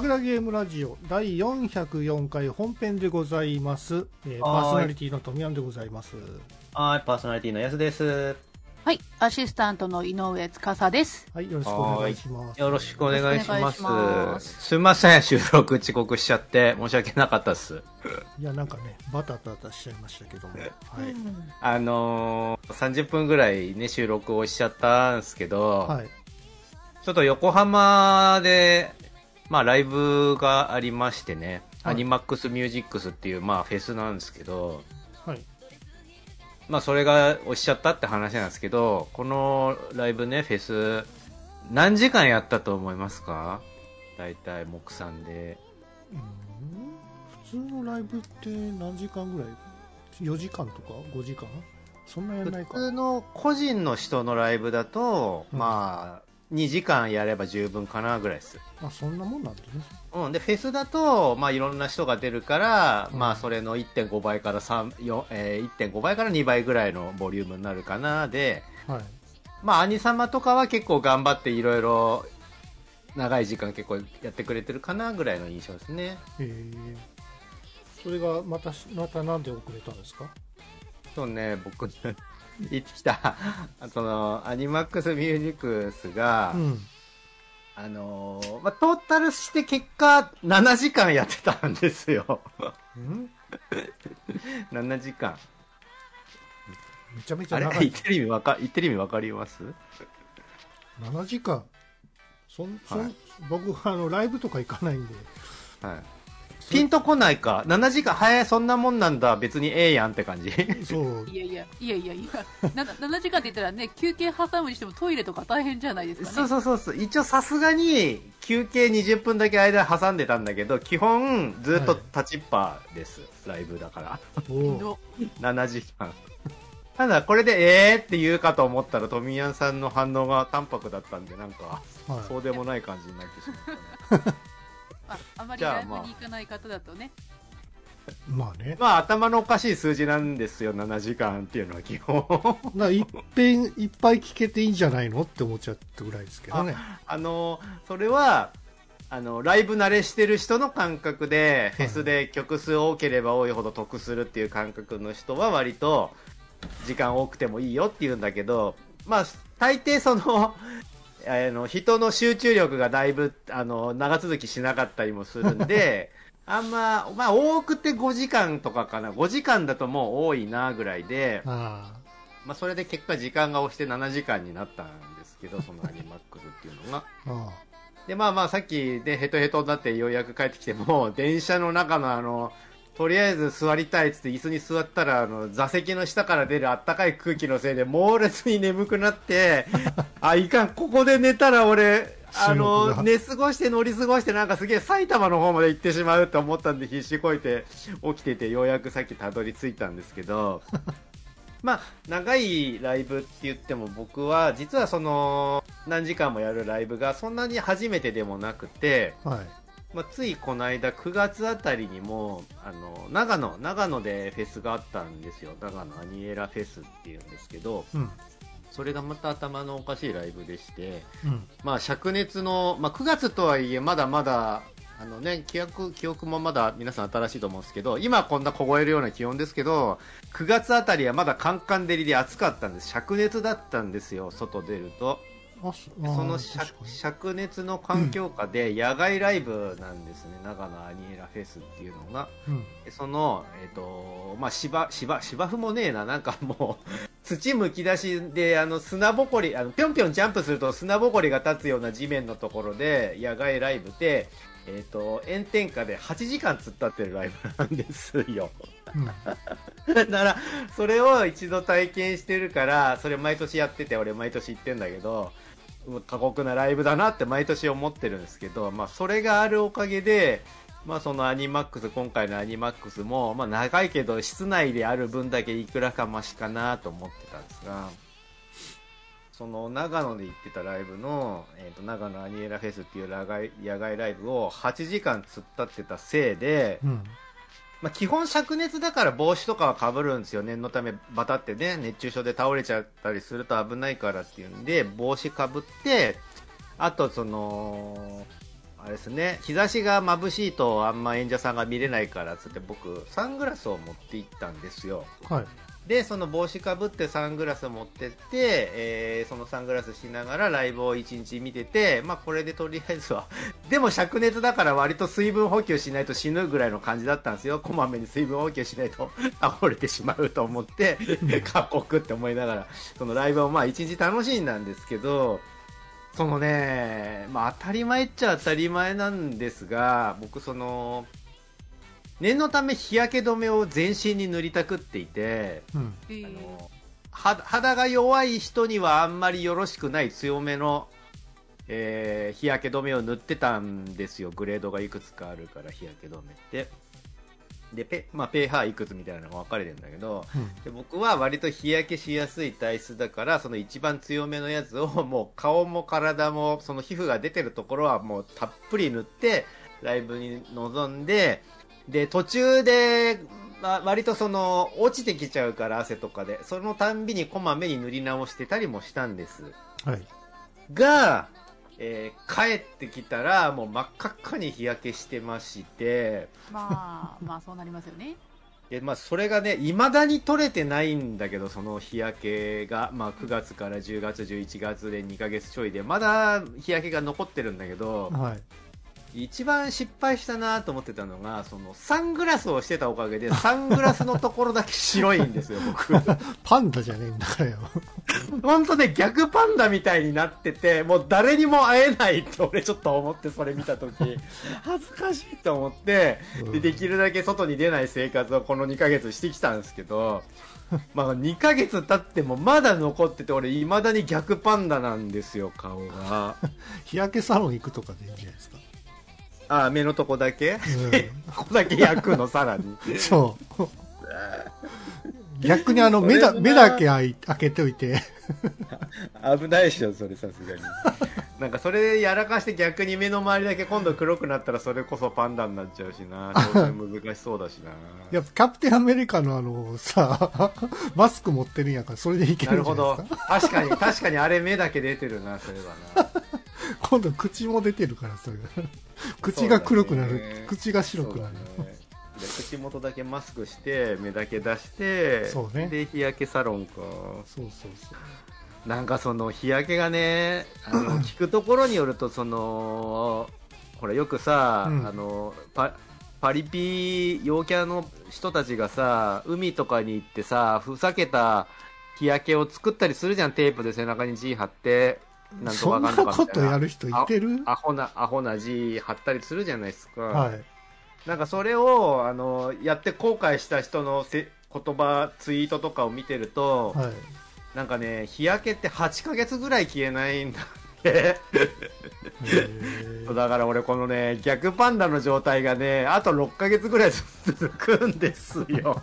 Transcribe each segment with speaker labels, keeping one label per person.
Speaker 1: グダグダゲームラジオ第404回本編でございます、えーパーソナリティの富山でございます。
Speaker 2: はい、パーソナリティのやすです。
Speaker 3: はい、アシスタントの井上司です。
Speaker 1: はいよろしくお願いします。
Speaker 2: よろしくお願いします。
Speaker 3: す。
Speaker 2: すいません、収録遅刻しちゃって申し訳なかったです。
Speaker 1: いやなんかねバタバタしちゃいましたけども。はい、
Speaker 2: あのー、30分ぐらいね、収録をしちゃったんですけど、
Speaker 1: はい、
Speaker 2: ちょっと横浜で、まあライブがありましてね、
Speaker 1: はい。
Speaker 2: アニマックスミュージックスっていう、まあフェスなんですけど、
Speaker 1: はい、
Speaker 2: まあそれが押しちゃったって話なんですけど、このライブね、フェス、何時間やったと思いますか？大体目算で。
Speaker 1: うん。普通のライブって何時間ぐらい？4時間とか？5時間？そんなやんないか。
Speaker 2: 普通の個人の人のライブだと、
Speaker 1: うん。
Speaker 2: まあ、2時間やれば十分かなぐらいです。
Speaker 1: あそんなもんなんだね
Speaker 2: うん。で、フェスだと、まあいろんな人が出るから、
Speaker 1: うん
Speaker 2: まあそれの1.5倍から3、4えー1.5倍から2倍ぐらいのボリュームになるかな。で、
Speaker 1: はい
Speaker 2: まあ兄様とかは結構頑張っていろいろ長い時間結構やってくれてるかなぐらいの印象ですね。
Speaker 1: えー、それがまたしまたなんで遅れたんですか？
Speaker 2: そうね、僕、言ってきた、その、アニマックスミュージックスが、
Speaker 1: うん。
Speaker 2: あのーまあ、トータルして結果、7時間やってたんですよ。
Speaker 1: うん
Speaker 2: ？7時間。
Speaker 1: めちゃめち
Speaker 2: あれ
Speaker 1: ゃ長い。
Speaker 2: 言ってる意味わか、言ってる意味わかります
Speaker 1: ？7時間。そんそん、
Speaker 2: はい。
Speaker 1: 僕あのライブとか行かないんで。
Speaker 2: はい。ピンとこないか。7時間、早い、そんなもんなんだ。別にええやんって感じ。
Speaker 1: そう
Speaker 3: いやいや、いやいやいや、な7時間って言ったらね、休憩挟むにしてもトイレとか大変じゃないですかね。
Speaker 2: そうそうそうそう。一応さすがに、休憩20分だけ間挟んでたんだけど、基本、ずっと立ちっぱです。ライブだから。
Speaker 1: おう
Speaker 3: の
Speaker 2: 7時間。ただ、これで、えーって言うかと思ったら、富谷さんの反応が淡白だったんで、なんか、
Speaker 1: はい
Speaker 2: そうでもない感じになってしまったね。
Speaker 3: ああまりライブに行かない方だとね。
Speaker 1: まあね
Speaker 2: まあ、頭のおかしい数字なんですよ、7時間っていうのは基本。
Speaker 1: な一遍いっぱい聞けていいんじゃないのって思っちゃったぐらいですけどね
Speaker 2: あの、それは、あの、ライブ慣れしてる人の感覚で、フェスで曲数多ければ多いほど得するっていう感覚の人は割と、時間多くてもいいよって言うんだけど、まあ、大抵その、あの、人の集中力がだいぶ、あの、長続きしなかったりもするんで、あんま、まあ、多くて5時間とかかな。5時間だともう多いな、ぐらいで、
Speaker 1: あ
Speaker 2: まあ、それで結果時間が押して7時間になったんですけど、そのアニマックスっていうのが。
Speaker 1: ああ
Speaker 2: で、まあまあ、さっきでヘトヘトになってようやく帰ってきても、電車の中のあの、とりあえず座りたいっつって椅子に座ったら、あの、座席の下から出るあったかい空気のせいで猛烈に眠くなって、あ、いかん、ここで寝たら俺、あの、
Speaker 1: が
Speaker 2: 寝過ごして乗り過ごしてなんかすげえ埼玉の方まで行ってしまうと思ったんで必死こいて起きててようやくさっきたどり着いたんですけど、まあ、長いライブって言っても僕は実はその何時間もやるライブがそんなに初めてでもなくて、
Speaker 1: はい
Speaker 2: まあ、ついこの間9月あたりにもあの長野長野でフェスがあったんですよ長野アニエラフェスっていうんですけど
Speaker 1: うん
Speaker 2: それがまた頭のおかしいライブでして、
Speaker 1: うん
Speaker 2: まあ、灼熱の、まあ、9月とはいえまだまだあのね、記憶、記憶もまだ皆さん新しいと思うんですけど、今こんな凍えるような気温ですけど、9月あたりはまだカンカン照りで暑かったんです。灼熱だったんですよ、外出ると。
Speaker 1: あそ
Speaker 2: の灼熱の環境下で野外ライブなんですね、長野アニエラフェスっていうのが。
Speaker 1: うん。
Speaker 2: でその、えっ、と、まあ、芝、芝、芝生もねえな、なんかもう、土むき出しで、あの、砂ぼこり、あの、ぴょんぴょんジャンプすると砂ぼこりが立つような地面のところで、野外ライブで、えっ、と、炎天下で8時間突っ立ってるライブなんですよ。
Speaker 1: うん。
Speaker 2: だから、それを一度体験してるから、それ毎年やってて、俺毎年行ってんだけど、過酷なライブだなって毎年思ってるんですけど、まあ、それがあるおかげで、まあ、そのアニマックス、今回のアニマックスも、まあ、長いけど、室内である分だけいくらかマシかなと思ってたんですが、その長野で行ってたライブの、えー、と長野アニエラフェスっていう野外野外ライブを8時間突っ立ってたせいで、
Speaker 1: うん。
Speaker 2: まあ、基本灼熱だから帽子とかはかぶるんですよ。念のためバタってね、熱中症で倒れちゃったりすると危ないからっていうんで、帽子かぶって、あとその、あれですね、日差しが眩しいとあんま演者さんが見れないからつって僕、サングラスを持って行ったんですよ。
Speaker 1: はい。
Speaker 2: で、その帽子かぶってサングラス持ってって、えーそのサングラスしながらライブを一日見てて、まあこれでとりあえずは、でも灼熱だから割と水分補給しないと死ぬぐらいの感じだったんですよ。こまめに水分補給しないと 倒れてしまうと思って、過酷って思いながら、そのライブをまあ一日楽しんだんですけど、そのね、まあ当たり前っちゃ当たり前なんですが、僕その、念のため日焼け止めを全身に塗りたくっていて、
Speaker 1: うん。
Speaker 2: あ
Speaker 3: えー
Speaker 2: のは肌が弱い人にはあんまりよろしくない強めの、えー日焼け止めを塗ってたんですよグレードがいくつかあるから日焼け止めってでペ,、まあ、ペーハーいくつみたいなのが分かれてるんだけど
Speaker 1: うん。
Speaker 2: で僕は割と日焼けしやすい体質だからその一番強めのやつを もう顔も体もその皮膚が出てるところはもうたっぷり塗ってライブに臨んでで途中で、まあ、割とその落ちてきちゃうから汗とかでそのたんびにこまめに塗り直してたりもしたんです
Speaker 1: はい。
Speaker 2: が、えー帰ってきたらもう真っ赤っかに日焼けしてまして
Speaker 3: まあ、まあそうなりますよね。
Speaker 2: でまあ、それがね、いまだに取れてないんだけど、その日焼けが、まあ、9月から10月、11月で2ヶ月ちょいで、まだ日焼けが残ってるんだけど、
Speaker 1: はい。
Speaker 2: 一番失敗したなと思ってたのが、そのサングラスをしてたおかげで、サングラスのところだけ白いんですよ、僕。
Speaker 1: パンダじゃねえんだからよ。
Speaker 2: 本当ね、逆パンダみたいになってて、もう誰にも会えないって俺ちょっと思って、それ見たとき、恥ずかしいと思って、で、できるだけ外に出ない生活をこの2ヶ月してきたんですけど、まあ2ヶ月経ってもまだ残ってて、俺未だに逆パンダなんですよ、顔が。
Speaker 1: 日焼けサロン行くとかでいいんじゃないですか。
Speaker 2: あ、目のとこだけ？
Speaker 1: う
Speaker 2: ここだけ焼くの、さらに。
Speaker 1: ん。そう。逆にあの、目だ、目だけ開けておいて、
Speaker 2: 危ないでしょ、それさすがに。なんかそれやらかして逆に目の周りだけ今度黒くなったらそれこそパンダになっちゃうしな。難しそうだしな。
Speaker 1: やっぱキャプテンアメリカのあの、さ、マスク持ってるんやから、それでいけ
Speaker 2: なる
Speaker 1: るんじゃ
Speaker 2: ほ
Speaker 1: ないですか？
Speaker 2: ど。確かに、確かにあれ目だけ出てるな、それはな。
Speaker 1: 今度口も出てるから、それが。口が黒くなる、口が白くなる。
Speaker 2: ねで口元だけマスクして、目だけ出して、
Speaker 1: そうね
Speaker 2: で、日焼けサロンか。
Speaker 1: そうそうそう。
Speaker 2: なんかその日焼けがね、あの 聞くところによると、その、ほら、よくさ、
Speaker 1: うん
Speaker 2: あの、パパリピ陽キャの人たちがさ、海とかに行ってさ、ふざけた日焼けを作ったりするじゃん、テープで背中に字貼って、なんと
Speaker 1: そんな。ことやる人いてる？
Speaker 2: アホな、アホな字貼ったりするじゃないですか。
Speaker 1: はい。
Speaker 2: なんかそれを、あの、やって後悔した人のせ言葉、ツイートとかを見てると、
Speaker 1: はい。
Speaker 2: なんかね、日焼けって8ヶ月ぐらい消えないんだって。だから俺このね、逆パンダの状態がね、あと6ヶ月ぐらい続くんですよ。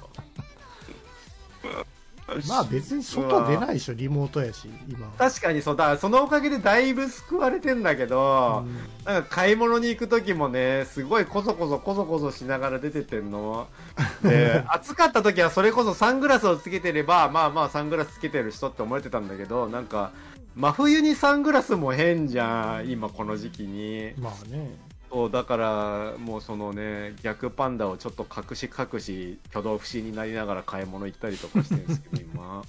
Speaker 1: まあ別に外出ないでしょ、リモートやし、今。
Speaker 2: 確かにそうだ、そのおかげでだいぶ救われてんだけど、
Speaker 1: うん
Speaker 2: なんか買い物に行く時もね、すごいこそこそこそこそしながら出てってんの。で、暑かった時はそれこそサングラスをつけてれば、まあまあサングラスつけてる人って思われてたんだけど、なんか、真冬にサングラスも変じゃん、今この時期に。
Speaker 1: まあね。
Speaker 2: そう、だから、もうそのね、逆パンダをちょっと隠し隠し、挙動不審になりながら買い物行ったりとかしてるんですけど、今。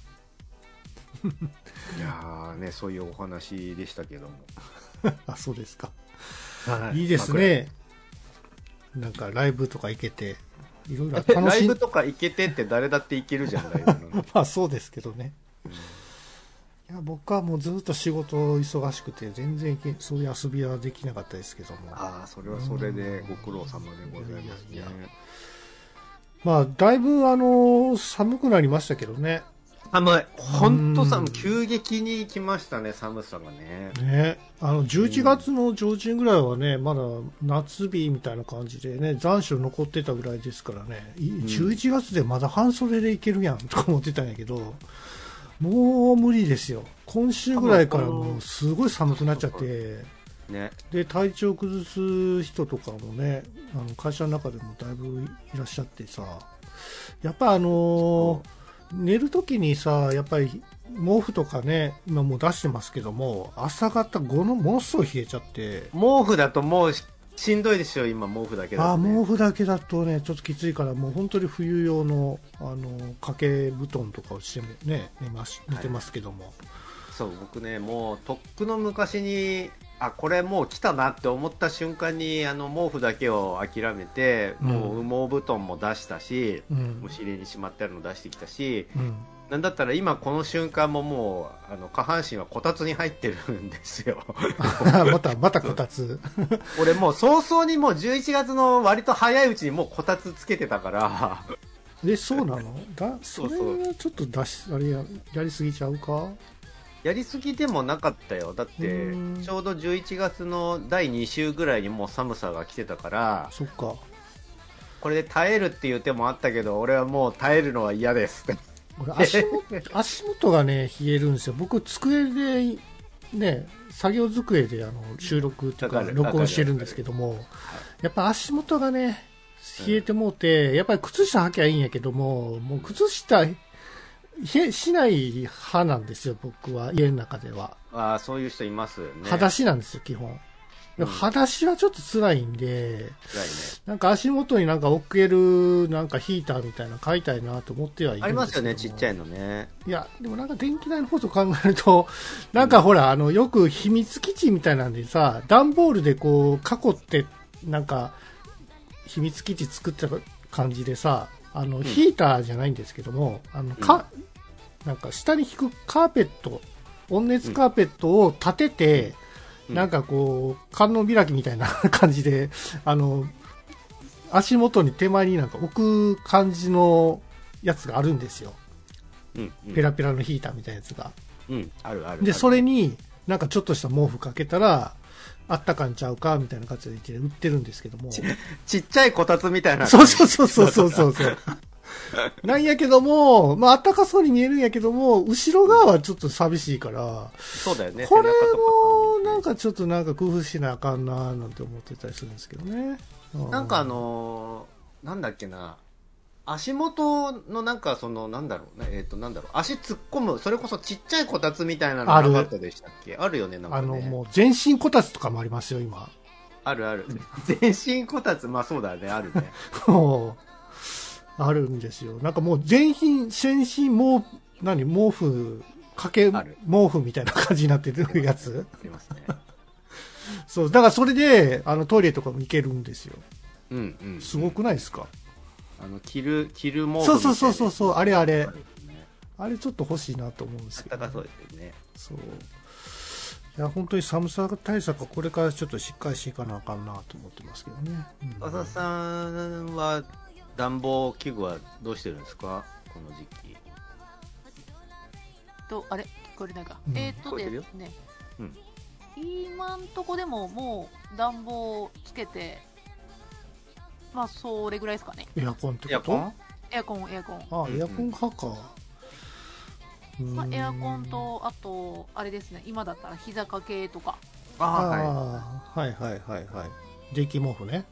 Speaker 2: いやーね、そういうお話でしたけども。
Speaker 1: あ、そうですか。
Speaker 2: はい
Speaker 1: いいですね。なんかライブとか行けて、いろいろ楽
Speaker 2: ラ
Speaker 1: しん
Speaker 2: イブとか行けてって誰だって行けるじゃん、ライブなんて
Speaker 1: まあそうですけどね。いや僕はもうずっと仕事忙しくて、全然そういう遊びはできなかったですけども。
Speaker 2: ああ、それはそれでご苦労様でございますね。
Speaker 1: まあ、だいぶあの、寒くなりましたけどね。
Speaker 2: 寒い。ほんと
Speaker 1: うん
Speaker 2: 寒い。急激に来ましたね、寒さがね。
Speaker 1: ね。あの、11月の上旬ぐらいはね、まだ夏日みたいな感じでね、残暑残ってたぐらいですからね、い11月でまだ半袖でいけるやんとか思ってたんやけど、もう無理ですよ。今週ぐらいからもうすごい寒くなっちゃって、
Speaker 2: うね。
Speaker 1: で体調崩す人とかもねあの会社の中でもだいぶいらっしゃってさやっぱあのー寝るときにさやっぱり毛布とかね今もう出してますけども朝方ごのものすごい冷えちゃって
Speaker 2: 毛布だともうししんどいですよ、今毛布だけだ
Speaker 1: あ
Speaker 2: と、ね。
Speaker 1: 毛布だけだとねちょっときついからもう本当に冬用のあの掛け布団とかをしてね寝ます寝てますけども、
Speaker 2: そう、僕ね、もう、とっくの昔に、あ、これもう来たなって思った瞬間に、あの、毛布だけを諦めて、
Speaker 1: うん。
Speaker 2: もう羽毛布団も出したし、
Speaker 1: うん。
Speaker 2: お尻にしまってあるの出してきたし、
Speaker 1: うん、
Speaker 2: なんだったら今この瞬間ももう、あの、下半身はこたつに入ってるんですよ。
Speaker 1: またまたこたつ。
Speaker 2: 俺もう早々にもう11月の割と早いうちにもうこたつつけてたから、
Speaker 1: でそうなの？だ それはちょっと出しあれややりすぎちゃうか？
Speaker 2: やりすぎでもなかったよ。だって
Speaker 1: うん、
Speaker 2: ちょうど11月の第2週ぐらいにもう寒さが来てたから、
Speaker 1: そっか。
Speaker 2: これで耐えるっていう手もあったけど、俺はもう耐えるのは嫌です。
Speaker 1: 俺足元 足元がね冷えるんですよ。僕机でね作業机であの収録とか録音してるんですけどもやっぱ足元がね冷えてもうて、やっぱり靴下履きゃいいんやけどももう靴下冷えしない派なんですよ僕は家の中では。
Speaker 2: ああ、そういう人いますよね。
Speaker 1: 裸足なんですよ基本
Speaker 2: うん
Speaker 1: 裸足はちょっと辛いんで、
Speaker 2: 辛いね。
Speaker 1: なんか足元になんか置けるなんかヒーターみたいなの買いたいなと思ってはいる
Speaker 2: ありますよね、ちっちゃい
Speaker 1: の。
Speaker 2: のね。
Speaker 1: いや、でもなんか電気代のこと考えると、なんかほら、あの、よく秘密基地みたいなんでさ、段ボールでこう、囲って、なんか、秘密基地作った感じでさ、あの、ヒーターじゃないんですけども、あの、か、なんか下に引くカーペット、温熱カーペットを立てて、
Speaker 2: うん
Speaker 1: なんかこう、観音開きみたいな 感じで、あの、足元に手前になんか置く感じのやつがあるんですよ。
Speaker 2: うん、うん。
Speaker 1: ペラペラのヒーターみたいなやつが。
Speaker 2: うん、あるある。
Speaker 1: で、それになんかちょっとした毛布かけたら、あったかんちゃうかみたいな感じで売ってるんですけども。
Speaker 2: ちっちゃいこたつみたいな。
Speaker 1: そうそうそうそうそうそう。なんやけども、まあ、あったかそうに見えるんやけども、後ろ側はちょっと寂しいから、
Speaker 2: そうだよね。
Speaker 1: これも、
Speaker 2: か
Speaker 1: なんかちょっとなんか工夫しなあかんななんて思ってたりするんですけどね。う
Speaker 2: なんかあ、のーなんだっけな、足元のなんかその、なんだろうね、えっ、と、なんだろう、足突っ込む、それこそちっちゃいこたつみたいなの
Speaker 1: ある
Speaker 2: なかったでしたっけ？あるよね、なんかね。
Speaker 1: あの、もう全身こたつとかもありますよ、今。
Speaker 2: あるある。全身こたつ、まあそうだね、あるね。
Speaker 1: あるんですよ。なんかもう全身、全身毛、何、毛布、かけ毛布みたいな感じになってるやつ
Speaker 2: ありますね。
Speaker 1: そう、だからそれで、あの、トイレとかも行けるんですよ。
Speaker 2: うんうん。
Speaker 1: すごくないですか、
Speaker 2: あの、着る、着る毛布
Speaker 1: そうそうそうそうそうあれあれ
Speaker 2: あ
Speaker 1: れちょっと欲しいなと思うんですけど、
Speaker 2: あったかそうですよね。
Speaker 1: そう。いや、本当に寒さ対策はこれからちょっとしっかりしていかなあかんなと思ってますけどね。うん
Speaker 2: 浅田さんは、暖房器具はどうしてるんですか？この時期。
Speaker 3: とあれ？聞こえてないか、
Speaker 1: うん。
Speaker 3: えーっとですね、
Speaker 2: うん。
Speaker 3: 今んとこでももう暖房つけてまあそれぐらいですかね。
Speaker 1: エアコンってこと？
Speaker 2: エアコン？
Speaker 3: エアコンエアコン、
Speaker 1: あ、エアコン派か。
Speaker 3: まあ、
Speaker 1: うん。
Speaker 3: エアコンとあとあれですね。今だったら膝掛けとか。
Speaker 2: あ
Speaker 1: あ
Speaker 2: あ、は
Speaker 1: あ、はいはいはいはい。電気毛布ね。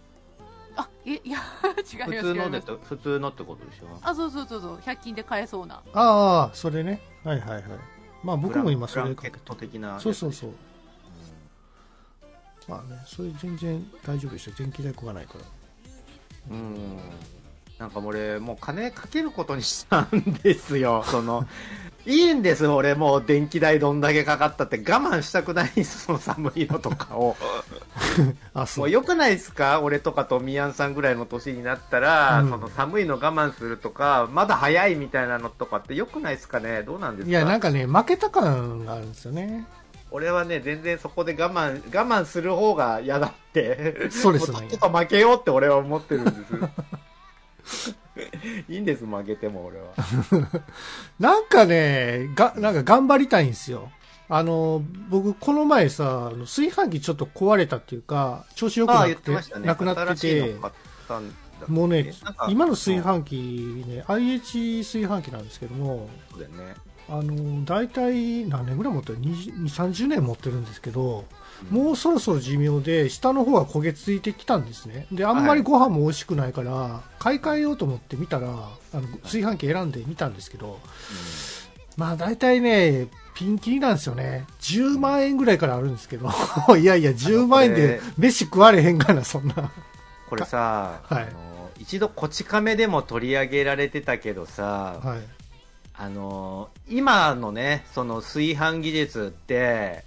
Speaker 3: あいいや違い
Speaker 2: い。
Speaker 3: ます
Speaker 2: 普通のでと、普通のってことでしょ？
Speaker 3: あそうそうそうそう100均で買えそうな
Speaker 1: ああ、それね。はいはいはい。まあ僕も今それ
Speaker 2: ブランケット的な。
Speaker 1: そうそうそう。まあね、それ全然大丈夫ですよ。電気代食わないから。
Speaker 2: うん。なんか俺、もう金かけることにしたんですよ。その、いいんです、俺もう電気代どんだけかかったって我慢したくないんです、その寒いのとかを。
Speaker 1: あ、そう。
Speaker 2: もう良くないですか？俺とかとみやんさんぐらいの年になったら、
Speaker 1: うん
Speaker 2: その寒いの我慢するとか、まだ早いみたいなのとかって良くないですかね？どうなんですか？
Speaker 1: いや、なんかね、負けた感があるんですよね。
Speaker 2: 俺はね、全然そこで我慢、我慢する方が嫌だって。
Speaker 1: そうですね
Speaker 2: もとっとと負けようって俺は思ってるんです。いいんです、負けても俺は。
Speaker 1: なんかね、が、なんか頑張りたいんですよ。あの、僕、この前さ、あの炊飯器ちょっと壊れたっていうか、調子良くなくて。なくなっててもうね今の炊飯器ね、IH 炊飯器なんですけども、
Speaker 2: そうだよね。
Speaker 1: あの大体何年ぐらい持ってる？2 30年持ってるんですけど、もうそろそろ寿命で下の方は焦げついてきたんですね。であんまりご飯も美味しくないから、買い替えようと思って見たらあの炊飯器選んでみたんですけど、まあ大体ねピンキリなんですよね。10万円ぐらいからあるんですけど。いやいや10万円で飯食われへんがなそんな。
Speaker 2: これさ、
Speaker 1: はい。
Speaker 2: あの一度こち亀でも取り上げられてたけどさ、
Speaker 1: はい。
Speaker 2: あの今のねその炊飯技術って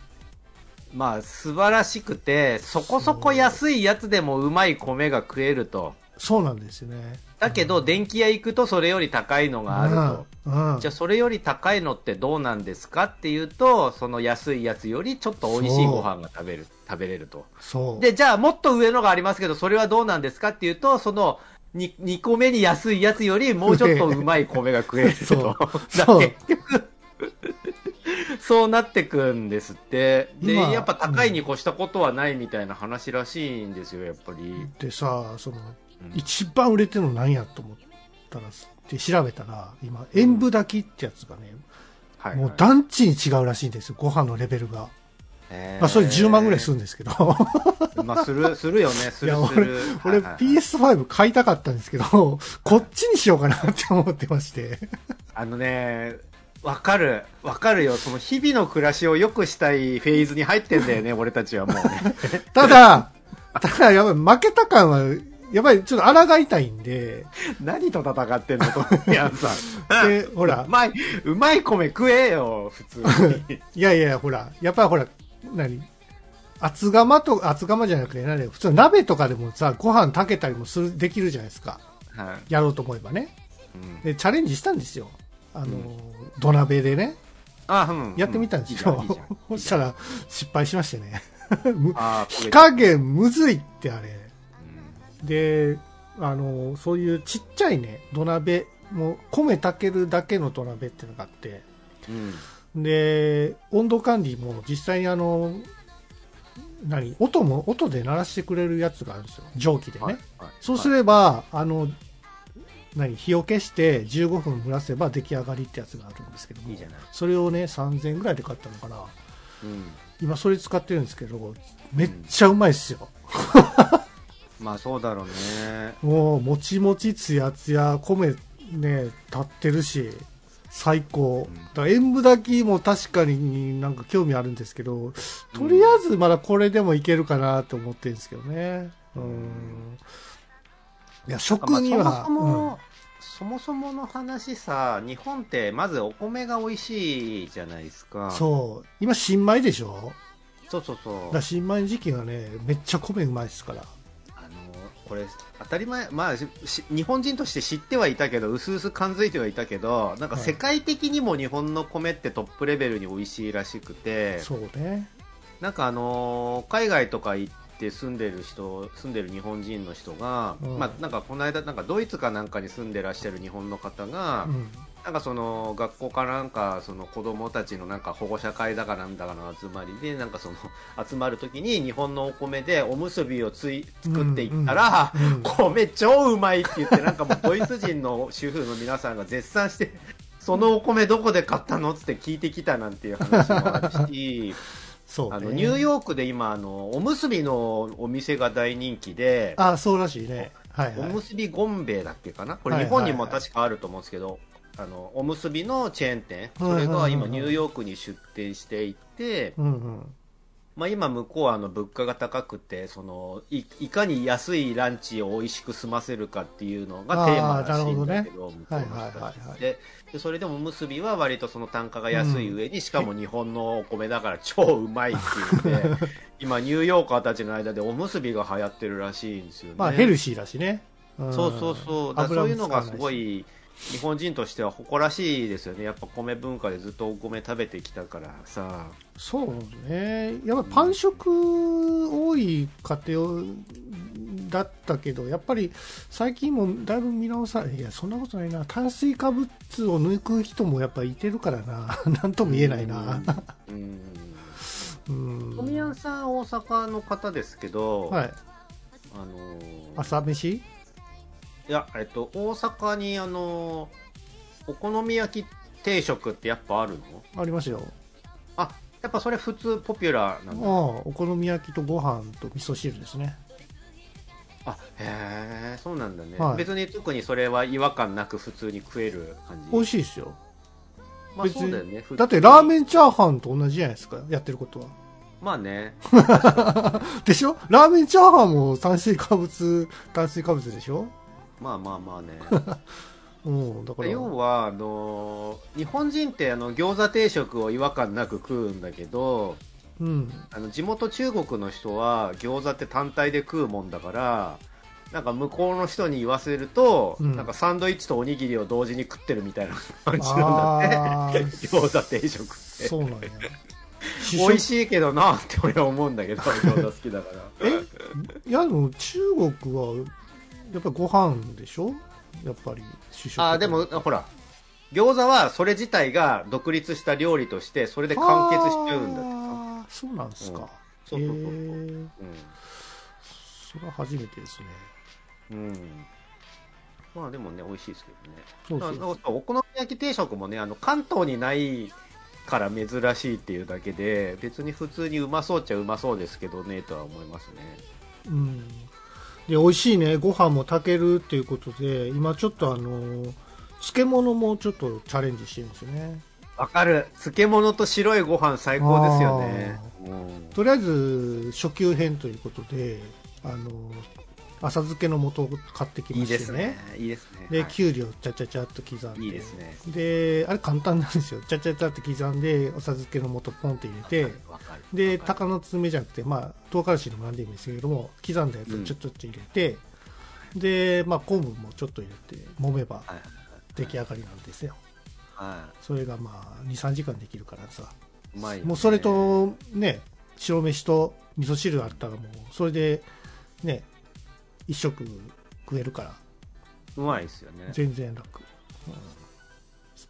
Speaker 2: まあ素晴らしくてそこそこ安いやつでもうまい米が食えると。
Speaker 1: そうなんですよね。
Speaker 2: だけど電気屋行くとそれより高いのがあると、
Speaker 1: うんうん。
Speaker 2: じゃあそれより高いのってどうなんですかっていうとその安いやつよりちょっと美味しいご飯が食べる食べれると。
Speaker 1: そう。
Speaker 2: でじゃあもっと上のがありますけどそれはどうなんですかっていうとその 2, 2個目に安いやつよりもうちょっとうまい米が食えると。だ
Speaker 1: そう。
Speaker 2: 結局そうなってくんですって。で
Speaker 1: 今
Speaker 2: やっぱ高いに越したことはないみたいな話らしいんですよやっぱり、
Speaker 1: でさその
Speaker 2: うん
Speaker 1: 一番売れてるの何やと思ったらって調べたら今塩分炊きってやつがね、
Speaker 2: はい
Speaker 1: もう段地に違うらしいんですよご飯のレベルが、
Speaker 2: へー。
Speaker 1: まあ、それ10万ぐらいするんですけど。
Speaker 2: まあするするよね。するする。
Speaker 1: 俺
Speaker 2: はいはいはい。
Speaker 1: PS5 買いたかったんですけどこっちにしようかなって思ってまして。
Speaker 2: あのねわかる。わかるよ。その日々の暮らしを良くしたいフェーズに入ってんだよね 俺たちはもうね。
Speaker 1: ただただやばい負けた感はやっぱりちょっと抗いたいんで。
Speaker 2: 何と戦ってんのとやんさん。
Speaker 1: でほら。
Speaker 2: うまい、うまい米食えよ、普通に。
Speaker 1: いやいやほら。やっぱりほら何？厚釜と厚釜じゃなくて何普通鍋とかでもさご飯炊けたりもするできるじゃないですか。
Speaker 2: はい。
Speaker 1: やろうと思えばね。
Speaker 2: うん。
Speaker 1: でチャレンジしたんですよあの、
Speaker 2: うん
Speaker 1: 土鍋でね。
Speaker 2: あ、うん。
Speaker 1: やってみたんですよ、そしたら失敗しましてね。火加減むずいってあれ。
Speaker 2: うん。
Speaker 1: であのそういうちっちゃいね土鍋もう米炊けるだけの土鍋っていうのがあって。
Speaker 2: うん。
Speaker 1: で温度管理も実際にあの何？音も音で鳴らしてくれるやつがあるんですよ。蒸気でね、
Speaker 2: はいはい。
Speaker 1: そうすれば、あの何火を消して15分蒸らせば出来上がりってやつがあるんですけども
Speaker 2: いいじゃない。
Speaker 1: それをね3000円ぐらいで買ったのかな。
Speaker 2: うん。
Speaker 1: 今それ使ってるんですけどめっちゃうまいっすよ、
Speaker 2: まあそうだろうね。
Speaker 1: もうもちもちつやつや米ね立ってるし最高、
Speaker 2: うん。
Speaker 1: 塩分炊きも確かになんか興味あるんですけどとりあえずまだこれでもいけるかなと思ってるんですけどね。うんいや食には、
Speaker 2: まあそもそも、そもそもの話さ、日本ってまずお米が美味しいじゃないですか。
Speaker 1: うんそう。今新米でしょ？
Speaker 2: そうそうそう。
Speaker 1: だ新米の時期がねめっちゃ米うまいですから。
Speaker 2: あのこれ当たり前、まあ、日本人として知ってはいたけどうすうす感づいてはいたけどなんか
Speaker 1: はい。
Speaker 2: 世界的にも日本の米ってトップレベルに美味しいらしくて、
Speaker 1: そうね
Speaker 2: なんかあのー海外とか行って住んでる人住んでる日本人の人が、
Speaker 1: うん。
Speaker 2: まあ、なんかこの間なんかドイツかなんかに住んでらっしゃる日本の方が、
Speaker 1: うん。
Speaker 2: なんかその学校かなんかその子供たちのなんか保護者会だかなんだかの集まりでなんかその 集まるときに日本のお米でおむすびをつい作っていったら、
Speaker 1: うんうん。
Speaker 2: 米超うまいって言ってなんかもうドイツ人の主婦の皆さんが絶賛してそのお米どこで買ったのって聞いてきたなんていう話もあるし
Speaker 1: そうね。
Speaker 2: あのニューヨークで今あのおむすびのお店が大人気で
Speaker 1: あそうらしいね。はいはい。
Speaker 2: おむすびゴンベイだっけかな？これ
Speaker 1: はい
Speaker 2: 日本にも確かあると思うんですけど、あのおむすびのチェーン店。それが今ニューヨークに出店していて、
Speaker 1: うんうん
Speaker 2: まあ、今向こうはあの物価が高くてそのいいかに安いランチを美味しく済ませるかっていうのがテーマらしいんだけどででそれでもおむすびは割とその単価が安い上に、しかも日本のお米だから超うまいっていうので 今ニューヨーカーたちの間でおむすびが流行ってるらしいんですよね。
Speaker 1: まあヘルシーだしね、ん。
Speaker 2: そうそうそう。だそういうのがすごい、日本人としては誇らしいですよね。やっぱ米文化でずっとお米食べてきたからさ。
Speaker 1: そうね。やっぱりパン食多い家庭だったけどやっぱり最近もだいぶ見直さいやそんなことないな。炭水化物を抜く人もやっぱいてるからな。なんとも言えないな。
Speaker 2: うん。
Speaker 1: うん。
Speaker 2: 富谷さん、大阪の方ですけど、
Speaker 1: はい。
Speaker 2: あのー
Speaker 1: 朝飯？
Speaker 2: いや、えっと、大阪にあのーお好み焼きっ定食ってやっぱあるの？
Speaker 1: ありますよ。
Speaker 2: あやっぱそれ普通ポピュラーなんだ。
Speaker 1: ああ、お好み焼きとご飯と味噌汁ですね。
Speaker 2: あへえそうなんだね、
Speaker 1: はい。
Speaker 2: 別に特にそれは違和感なく普通に食える感じ？
Speaker 1: 美味しいですよ。
Speaker 2: まあそうだよね
Speaker 1: だってラーメンチャーハンと同じじゃないですか、やってることは。
Speaker 2: まあね。
Speaker 1: でしょ？ラーメンチャーハンも炭水化物、炭水化物でしょ？
Speaker 2: まあまあまあね。
Speaker 1: うん、だから。
Speaker 2: 要はあのー日本人ってあの餃子定食を違和感なく食うんだけど
Speaker 1: うん。
Speaker 2: あの地元中国の人は餃子って単体で食うもんだからなんか向こうの人に言わせると、
Speaker 1: うん。
Speaker 2: なんかサンドイッチとおにぎりを同時に食ってるみたいな感じなんだ
Speaker 1: あ
Speaker 2: って。
Speaker 1: ー。
Speaker 2: 餃子定食って。
Speaker 1: そうなんや。主
Speaker 2: 美味しいけどなって俺は思うんだけど餃子好きだから。
Speaker 1: いや、でも中国は、やっぱりご飯でしょ？やっぱり主食。
Speaker 2: あーでもほら。餃子はそれ自体が独立した料理としてそれで完結しちゃうんだってさ。
Speaker 1: あーそうなんですか。
Speaker 2: そうそうそうそう、
Speaker 1: へー。それは初めてですね。
Speaker 2: うん、うん、まあでもね美味しいですけどね。
Speaker 1: そうそう
Speaker 2: お好み焼き定食もねあの関東にないから珍しいっていうだけで別に普通にうまそうっちゃうまそうですけどねとは思いますね。
Speaker 1: うん。で、美味しいね、ご飯も炊けるっていうことで、今ちょっとあの、漬物もちょっとチャレンジしてるんですよね。
Speaker 2: わかる。漬物と白いご飯最高ですよね。うん
Speaker 1: とりあえず初級編ということで、あの、浅漬けの素を買ってきましてね。
Speaker 2: ねいいですね
Speaker 1: で、
Speaker 2: はい
Speaker 1: きゅうりをちゃちゃちゃっと刻んで。
Speaker 2: いいですね
Speaker 1: で、あれ簡単なんですよ。ちゃちゃちゃって刻んで、お茶漬けの素ポンって入れて、で、鷹の爪じゃなくて、まあ、唐辛子でもなんでもいいんですけれども、刻んだやつをちょっと入れて、で、まあ、昆布もちょっと入れて、揉めば
Speaker 2: はい
Speaker 1: 出来上がりなんですよ。
Speaker 2: は
Speaker 1: それがまあ、2、3時間できるからさ。
Speaker 2: い、うまいよね
Speaker 1: もうそれと、ね、白飯と味噌汁あったらもう、それで、ね、一食食えるから、
Speaker 2: うまいですよね
Speaker 1: 全然楽。うん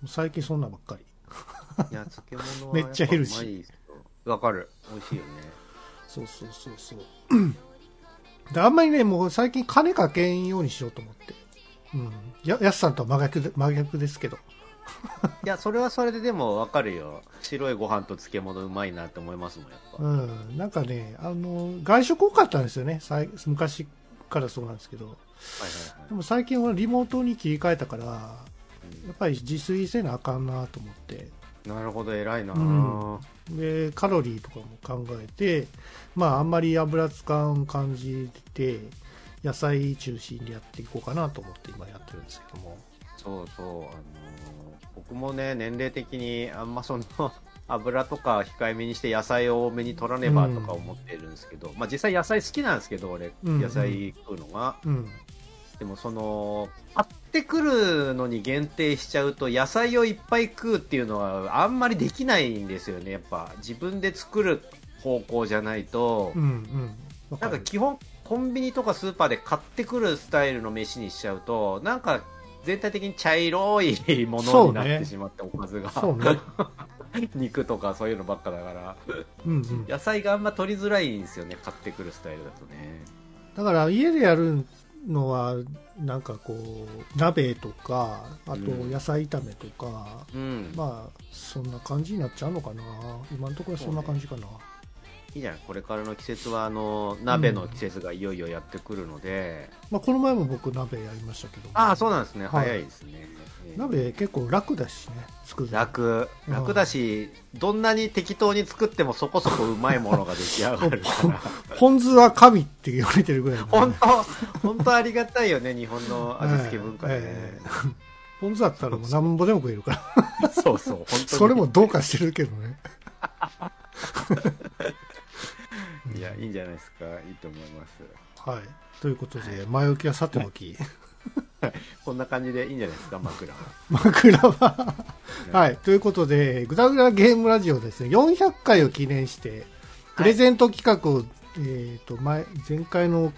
Speaker 1: 最近そんなんばっかり。
Speaker 2: いや漬物は
Speaker 1: めっちゃヘルシー
Speaker 2: わかる美味しいよね
Speaker 1: そうそうそうそう。であんまりね、もう最近金かけんようにしようと思って。うん。や、やすさんとは真逆で、真逆ですけど。
Speaker 2: いやそれはそれででもわかるよ白いご飯と漬物うまいなって思いますもんやっぱ、
Speaker 1: うん。なんかね、あの、外食多かったんですよね。さい昔からそうなんですけど。
Speaker 2: はいはいはい
Speaker 1: でも最近はリモートに切り替えたから、や
Speaker 2: うん
Speaker 1: っぱり自炊せなあかんなと思って。
Speaker 2: なるほど偉いな、
Speaker 1: うんで、カロリーとかも考えて、まあ、あんまり油使う感じで、野菜中心でやっていこうかなと思って今やってるんですけども。
Speaker 2: そうそうあのー僕もね年齢的にあんまその油とか控えめにして野菜を多めに取らねばとか思ってるんですけど、まあ実際野菜好きなんですけど俺
Speaker 1: うん。
Speaker 2: 野菜食うのが、
Speaker 1: うん。
Speaker 2: でもその買ってくるのに限定しちゃうと野菜をいっぱい食うっていうのはあんまりできないんですよね。やっぱ自分で作る方向じゃないと、
Speaker 1: うんうん。わ
Speaker 2: なんか
Speaker 1: る
Speaker 2: 基本コンビニとかスーパーで買ってくるスタイルの飯にしちゃうとなんか全体的に茶色いものになってしまって、おかずが。
Speaker 1: そうね。
Speaker 2: 肉とかそういうのばっかだから
Speaker 1: うんうん。
Speaker 2: 野菜があんま取りづらいんですよね買ってくるスタイルだとね
Speaker 1: だから家でやるのは、なんかこう、鍋とか、あと
Speaker 2: うん
Speaker 1: 野菜炒めとか、
Speaker 2: うん、
Speaker 1: まあ、そんな感じになっちゃうのかな。今のところはそんな感じかな。
Speaker 2: いいじゃないこれからの季節はあの鍋の季節がいよいよやってくるので、
Speaker 1: まあ、この前も僕鍋やりましたけど。
Speaker 2: ああそうなんですね、
Speaker 1: はい
Speaker 2: 早いですねえー
Speaker 1: 鍋結構楽だしね、作るの。
Speaker 2: 楽。
Speaker 1: うん。
Speaker 2: 楽だしどんなに適当に作ってもそこそこうまいものが出来上がるから。
Speaker 1: ポン酢は神って言われてるぐらいなんで
Speaker 2: 本当 本当ありがたいよね日本の味付け文化でね、
Speaker 1: ええポン酢だったらもう何ぼでも食えるから。
Speaker 2: そうそう本当に。
Speaker 1: それもどうかしてるけどね。
Speaker 2: いやいいんじゃないですか。いいと思います。
Speaker 1: はい。ということで、前置きはさておき、
Speaker 2: こんな感じでいいんじゃないですか枕は。
Speaker 1: 枕は、はい。ということで、ぐだぐだゲームラジオですね、400回を記念して、プレゼント企画を、えっ、と、前、前回の、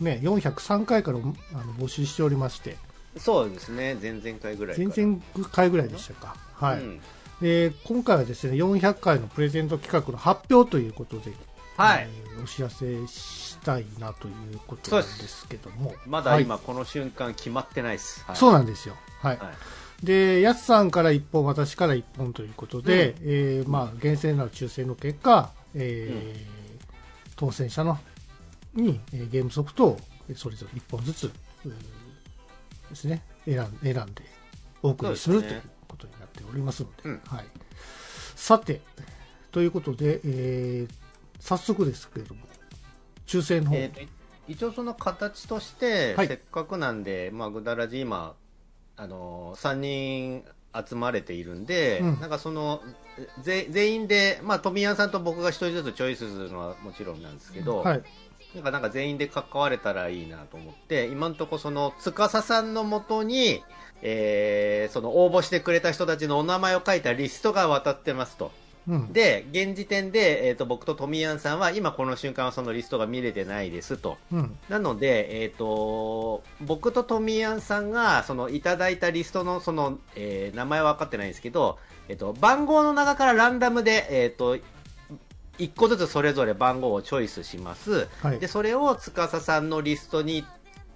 Speaker 1: ね、403回からあの募集しておりまして、
Speaker 2: そうですね。前々回ぐらい
Speaker 1: 前々回ぐらいでしたか。はい。
Speaker 2: うん。
Speaker 1: で今回はですね400回のプレゼント企画の発表ということで、
Speaker 2: はい。
Speaker 1: えーお知らせしたいなということなんですけども。
Speaker 2: まだ
Speaker 1: はい。
Speaker 2: 今この瞬間決まってないです、はい。
Speaker 1: そうなんですよ、はい。
Speaker 2: はい。
Speaker 1: で、やすさんから1本、私から1本ということで、えーまあ、厳正なる抽選の結果、えー当選者のに、えーゲームソフトをえーそれぞれ1本ずつ、ですね、選ん選んでお送りするということになっておりますので、
Speaker 2: うん。
Speaker 1: はい。さて、ということで、えー早速ですけれども、抽選の方、
Speaker 2: えー一応その形として、
Speaker 1: はい
Speaker 2: せっかくなんで、まあ、ぐだらじ今、あのー、3人集まれているんで、
Speaker 1: うん
Speaker 2: なんかその、ぜ全員で、まあ、富谷さんと僕が一人ずつチョイスするのはもちろんなんですけど、
Speaker 1: はい。
Speaker 2: なんかなんか全員で関われたらいいなと思って、今のところその、司さんのもとに、えーその応募してくれた人たちのお名前を書いたリストが渡ってますと。
Speaker 1: うん。
Speaker 2: で、現時点で、えっ、と、僕と富谷さんは今この瞬間はそのリストが見れてないですと。
Speaker 1: うん。
Speaker 2: なので、えっ、と、僕と富谷さんが、その、いただいたリストの、その、えー名前は分かってないんですけど、えっ、と、番号の中からランダムで、えっ、と、一個ずつそれぞれ番号をチョイスします。
Speaker 1: はい
Speaker 2: で、。それを司さんのリストに、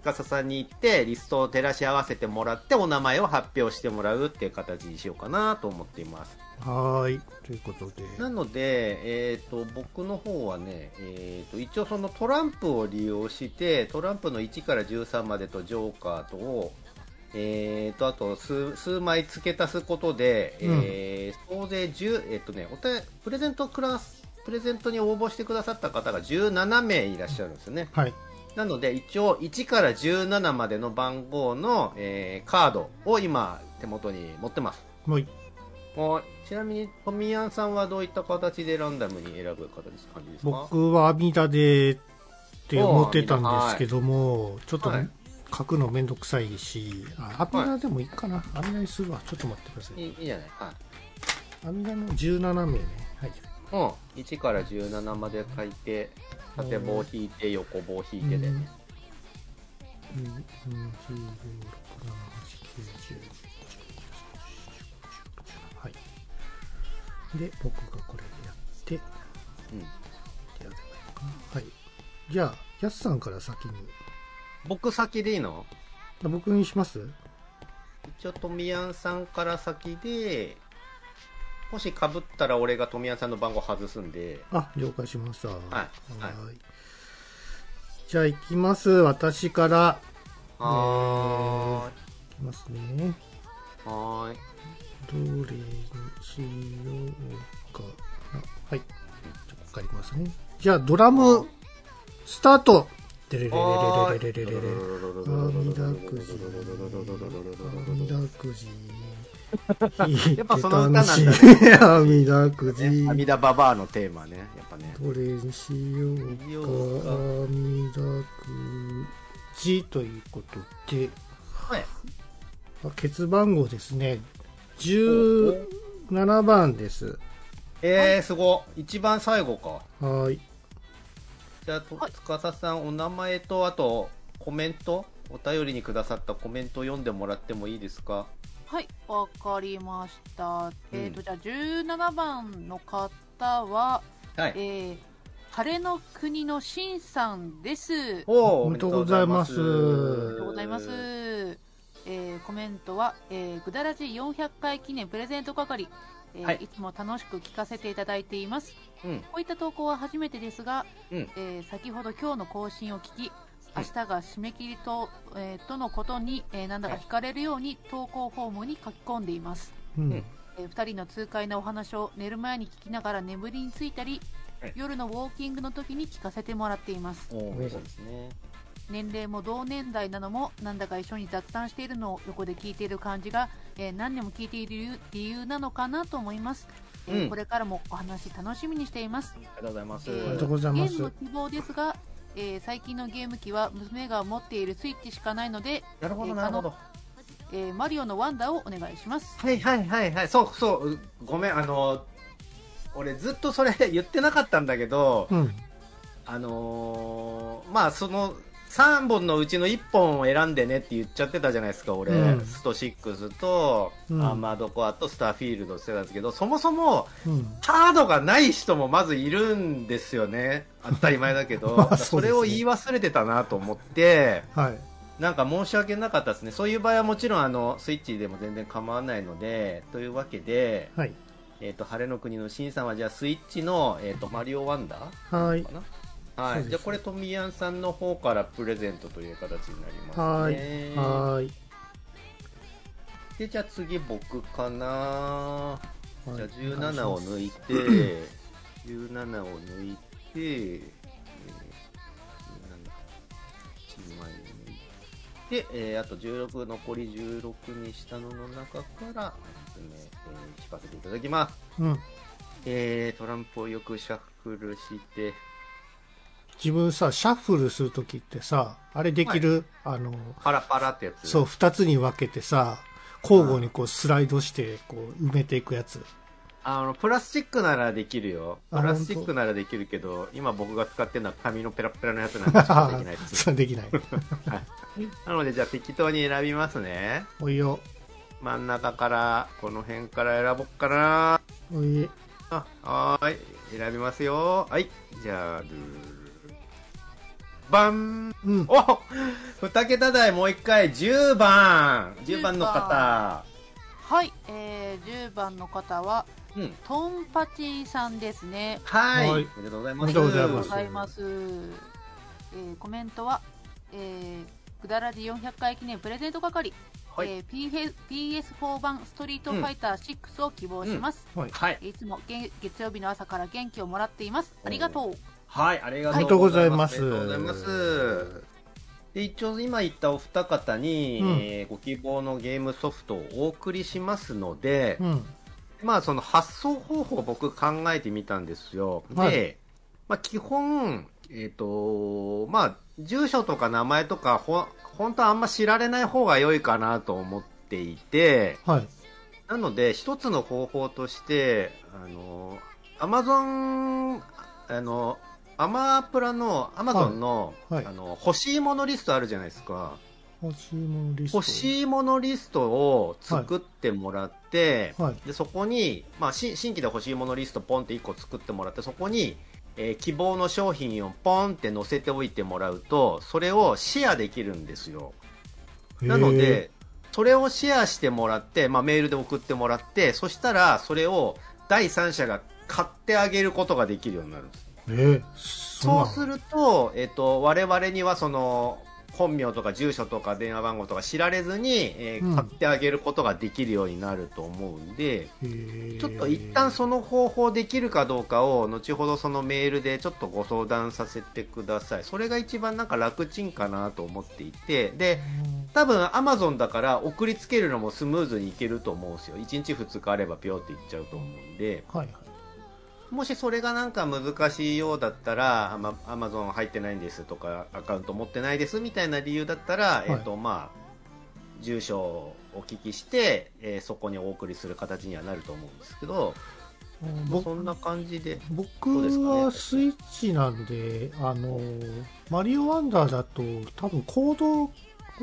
Speaker 2: 司さんに行って、リストを照らし合わせてもらって、お名前を発表してもらうっていう形にしようかなと思っています。
Speaker 1: はーい。ということで。
Speaker 2: なので、えー、と僕の方はね、えー、と一応そのトランプを利用してトランプの1から13までとジョーカーとを、えー、とあと数数枚付け足すことで、えー総勢10、えーとね、おたプレゼントクラスプレゼントに応募してくださった方が17名いらっしゃるんですよね。
Speaker 1: はい。
Speaker 2: なので一応1から17までの番号の、えーカードを今手元に持ってます。
Speaker 1: もうい
Speaker 2: もうちなみに、トミヤンさんはどういった形でランダムに選ぶ形ですか？
Speaker 1: 僕は阿弥陀でって思ってたんですけども、ちょっと
Speaker 2: はい。
Speaker 1: 書くのめんどくさいし、あ阿弥陀でもいいかな。阿弥陀にするわ。ちょっと待ってください。
Speaker 2: いいいいじゃない。はい。
Speaker 1: 阿弥陀の17名ね。はい。
Speaker 2: うん。1から17まで書いて、縦棒引いて、横棒引いてで。
Speaker 1: うん。うん。うん。15 16 17 18 19 20で、僕がこれやって、や
Speaker 2: うん。
Speaker 1: ればいいのかな。はい。じゃあ、やすさんから先に。
Speaker 2: 僕先でいいの？
Speaker 1: あ僕にします？
Speaker 2: 一応、トミヤンさんから先で、もし被ったら俺がトミヤンさんの番号外すんで、
Speaker 1: あ、了解しました。
Speaker 2: い
Speaker 1: はいじゃあ行きます。私から。
Speaker 2: は
Speaker 1: いきますね。
Speaker 2: ーい。はーい。
Speaker 1: どれにしようかな。はい。じゃあ、わかりますね。じゃあ、ドラム、スタートでれれれれれれれれれれ。あみだくじ。あみだくじ。
Speaker 2: やっぱその歌なんだね
Speaker 1: ね。あみだくじ。
Speaker 2: 阿弥陀ババアのテーマね。やっぱね。
Speaker 1: どれにしようか、あみだくじということで、
Speaker 2: はい。
Speaker 1: あ欠番号ですね。17番です。
Speaker 2: えー、すごい。一番最後か。
Speaker 1: はい。
Speaker 2: じゃあ、と
Speaker 3: はい
Speaker 2: つかささん、お名前と、あと、コメント？お便りにくださったコメント読んでもらってもいいですか？
Speaker 3: はい、わかりました。
Speaker 2: うん
Speaker 3: えっ、と、じゃあ17番の方は、
Speaker 2: はい。
Speaker 3: えー、晴れの国のしんさんです。
Speaker 2: おー
Speaker 1: おめでとうございます
Speaker 2: お
Speaker 3: あり
Speaker 2: め
Speaker 3: がとうございます。えーコメントは、えー、ぐだらじ400回記念プレゼント係、えー
Speaker 2: はい
Speaker 3: い、つも楽しく聞かせていただいています。
Speaker 2: うん。
Speaker 3: こういった投稿は初めてですが、
Speaker 2: うん
Speaker 3: えー先ほど今日の更新を聞き、
Speaker 2: はい
Speaker 3: 明日が締め切りと,、えーとのことに、えーなんだか惹かれるように投稿フォームに書き込んでいます。
Speaker 1: うん。
Speaker 2: うん
Speaker 3: え2人の痛快なお話を寝る前に聞きながら眠りについたり、
Speaker 2: はい
Speaker 3: 夜のウォーキングの時に聞かせてもらっています
Speaker 2: おーそうですね。
Speaker 3: 年齢も同年代なのもなんだか一緒に雑談しているのを横で聞いている感じが、えー何年も聞いている理由理由なのかなと思います、えー
Speaker 2: うん
Speaker 3: これからもお話楽しみにしています
Speaker 2: ありがとうございます。
Speaker 3: えー
Speaker 1: ありがとうございます
Speaker 3: ゲームの希望ですが、えー最近のゲーム機は娘が持っているスイッチしかないので、
Speaker 2: なるほど、
Speaker 3: えー
Speaker 2: なるほど。
Speaker 3: えーマリオのワンダーをお願いします
Speaker 2: はいはいはいはい。そうそう。うごめん、あの、俺ずっとそれ言ってなかったんだけど、
Speaker 1: うん。
Speaker 2: あのーまあその、3本のうちの1本を選んでねって言っちゃってたじゃないですか、俺。
Speaker 1: うん
Speaker 2: スト6と、
Speaker 1: うん
Speaker 2: アーマードコアとスターフィールドしてたんですけど、そもそも、
Speaker 1: うん。
Speaker 2: カードがない人もまずいるんですよね。当たり前だけ
Speaker 1: まあ
Speaker 2: ど。それを言い忘れてたなと思って、
Speaker 1: はい。
Speaker 2: なんか申し訳なかったですね。そういう場合はもちろんあの、スイッチでも全然構わないので、というわけで、
Speaker 1: はい。
Speaker 2: えっ、と、晴れの国のシンさんはじゃあスイッチの、えっ、と、マリオワンダー
Speaker 1: はい
Speaker 2: か。な？はい。じゃあこれ、トミヤンさんの方からプレゼントという形になります
Speaker 1: はい。
Speaker 2: ね。
Speaker 1: はーい。
Speaker 2: で、じゃあ次僕かな
Speaker 1: はい
Speaker 2: じゃあ17を抜いて、17を抜いて、えー、17、1枚抜いて、えーあと16、残り16にしたのの中から、説明、えー、聞かせていただきます。
Speaker 1: うん。
Speaker 2: えー、トランプをよくシャッフルして、
Speaker 1: 自分さ、シャッフルするときってさ、あれできる、あの、
Speaker 2: パラパラってやつ。
Speaker 1: そう、二つに分けてさ、交互にこうスライドして、こう埋めていくやつ。
Speaker 2: あの、プラスチックならできるよ。プ
Speaker 1: あ
Speaker 2: ラスチックならできるけど、今僕が使ってるのは紙のペラペラのやつなんで できないです。
Speaker 1: そうできな い。
Speaker 2: なので、じゃあ適当に選びますね。
Speaker 1: おいよ。
Speaker 2: 真ん中から、この辺から選ぼっかな。
Speaker 1: おい。
Speaker 2: あ、はーい。選びますよ。はい。じゃあ、ルールバン
Speaker 1: うん。
Speaker 2: お二桁台もう一回、10番 !10 番の方。
Speaker 3: はい、えー、10番の方は、
Speaker 2: うん。
Speaker 3: トンパチさんですね。
Speaker 2: はい。
Speaker 1: はい
Speaker 2: おめでとうございます。
Speaker 3: ありがとうございます。えーコメントは、えー、くだらじ400回記念プレゼント係、
Speaker 2: はい
Speaker 3: えー PS PS4 版ストリートファイター6を希望します。
Speaker 1: はい。
Speaker 2: はい。
Speaker 3: いつもげ月曜日の朝から元気をもらっています。ありがとう。
Speaker 2: はい、ありが
Speaker 1: とうございます
Speaker 2: ありがとうございます。で、一応今言ったお二方に、
Speaker 1: うん
Speaker 2: えーご希望のゲームソフトをお送りしますので、
Speaker 1: うん。
Speaker 2: まあその発送方法を僕考えてみたんですよ。
Speaker 1: はい
Speaker 2: で、まあ基本、えっ、と、まあ住所とか名前とかほ、本当はあんま知られない方が良いかなと思っていて、
Speaker 1: はい。
Speaker 2: なので、一つの方法として、あの、アマゾン、あの、アマプラの、アマゾンの、
Speaker 1: はい
Speaker 2: あの、欲しいものリストあるじゃないですか。
Speaker 1: 欲しいものリスト。
Speaker 2: 欲しいものリストを作ってもらって、
Speaker 1: はい。
Speaker 2: で、そこに、まあ、し新規で欲しいものリストポンって1個作ってもらって、そこに、えー希望の商品をポンって載せておいてもらうと、それをシェアできるんですよ。なので、それをシェアしてもらって、まあ、メールで送ってもらって、そしたら、それを第三者が買ってあげることができるようになるんです。
Speaker 1: えー、
Speaker 2: そうす
Speaker 1: る。
Speaker 2: ると、えっ、と、我々にはその、本名とか住所とか電話番号とか知られずに、えー
Speaker 1: うん
Speaker 2: 買ってあげることができるようになると思うんで、ちょっと一旦その方法できるかどうかを、後ほどそのメールでちょっとご相談させてください。それが一番なんか楽ちんかなと思っていて、で、多分 Amazon だから送りつけるのもスムーズにいけると思うんですよ。1日2日あればピョーっていっちゃうと思うんで、
Speaker 1: はいはい。
Speaker 2: もしそれがなんか難しいようだったら、ま Amazon 入ってないんですとか、アカウント持ってないですみたいな理由だったら、
Speaker 1: い
Speaker 2: えっ、と、まあ、住所をお聞きして、えーそこにお送りする形にはなると思うんですけど、
Speaker 1: 僕
Speaker 2: そんな感じで。
Speaker 1: 僕はスイッチなんで、あの、マリオワンダーだと多分コード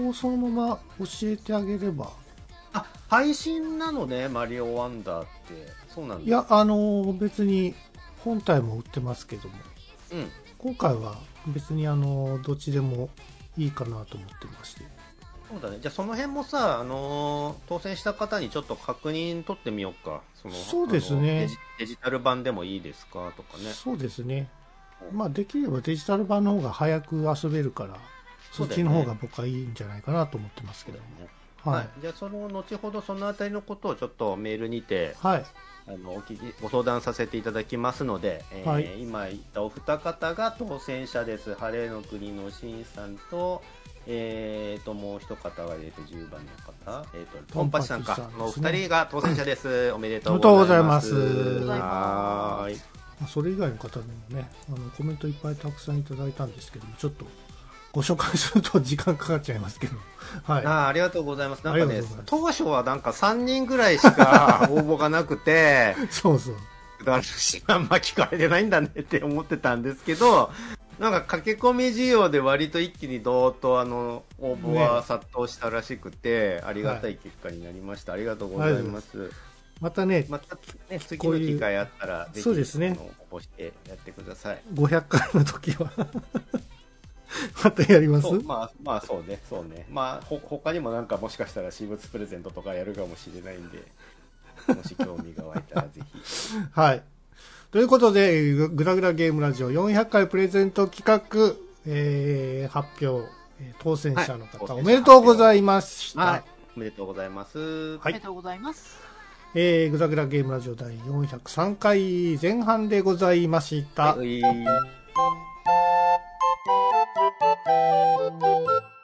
Speaker 1: をそのまま教えてあげれば。
Speaker 2: あ、配信なのね、マリオワンダーって。そうなんだ。
Speaker 1: いや、あの、別に本体も売ってますけども、
Speaker 2: うん。
Speaker 1: 今回は別にあの、どっちでもいいかなと思ってまして。
Speaker 2: そうだね。じゃあその辺もさ、あのー当選した方にちょっと確認取ってみようか。その
Speaker 1: そうですね
Speaker 2: デジデジタル版でもいいですか？とかね。
Speaker 1: そうですね。まあ、できればデジタル版の方が早く遊べるから、そっちの方が僕はいいんじゃないかなと思ってますけど。
Speaker 2: ね。
Speaker 1: は
Speaker 2: はいい。。じゃあその後ほどそのあたりのことをちょっとメールにて、
Speaker 1: はい。
Speaker 2: あの、お聞き、ご相談させていただきますので、えー
Speaker 1: はい
Speaker 2: 今言ったお二方が当選者です。晴れの国のしんさんと、えーと、もう一方が、えーと、10番の方、えーと、トンパチさんかのお二人が当選者です。おめでとう
Speaker 1: おめでとうござい
Speaker 2: ま。
Speaker 1: ますす
Speaker 2: はーい。
Speaker 1: まあそれ以外の方でもね、あのコメントいっぱいたくさんいただいたんですけども、ちょっとご紹介すると時間かかっちゃいますけど、はい。
Speaker 2: あーありがとうございます。なんかね当初はなんか3人ぐらいしか応募がなくて、
Speaker 1: そうそう。
Speaker 2: だしあんま聞かれてないんだねって思ってたんですけど、なんか駆け込み需要で割と一気にどーっとあの応募は殺到したらしくて、ありがたい結果になりました。ありがとうございます。
Speaker 1: またね、
Speaker 2: またね、次の機会あったら、ぜひ
Speaker 1: そうですね
Speaker 2: 応募してやってください。
Speaker 1: 500回の時は またやります？
Speaker 2: まあ、まあそうね、そうね。まあ、ほ、他にもなんかもしかしたら私物プレゼントとかやるかもしれないんで、もし興味が湧いたらぜひ。
Speaker 1: はい。ということで、ぐぐだぐだゲームラジオ400回プレゼント企画、えー、発表、えー当選者の方、
Speaker 2: はい
Speaker 1: おめでとうございました。
Speaker 2: はい。おめでとうございます。
Speaker 1: はい
Speaker 3: おめでとうございます。
Speaker 1: えー、ぐだぐだゲームラジオ第403回前半でございました。
Speaker 2: はい。ピピピピピピピピ。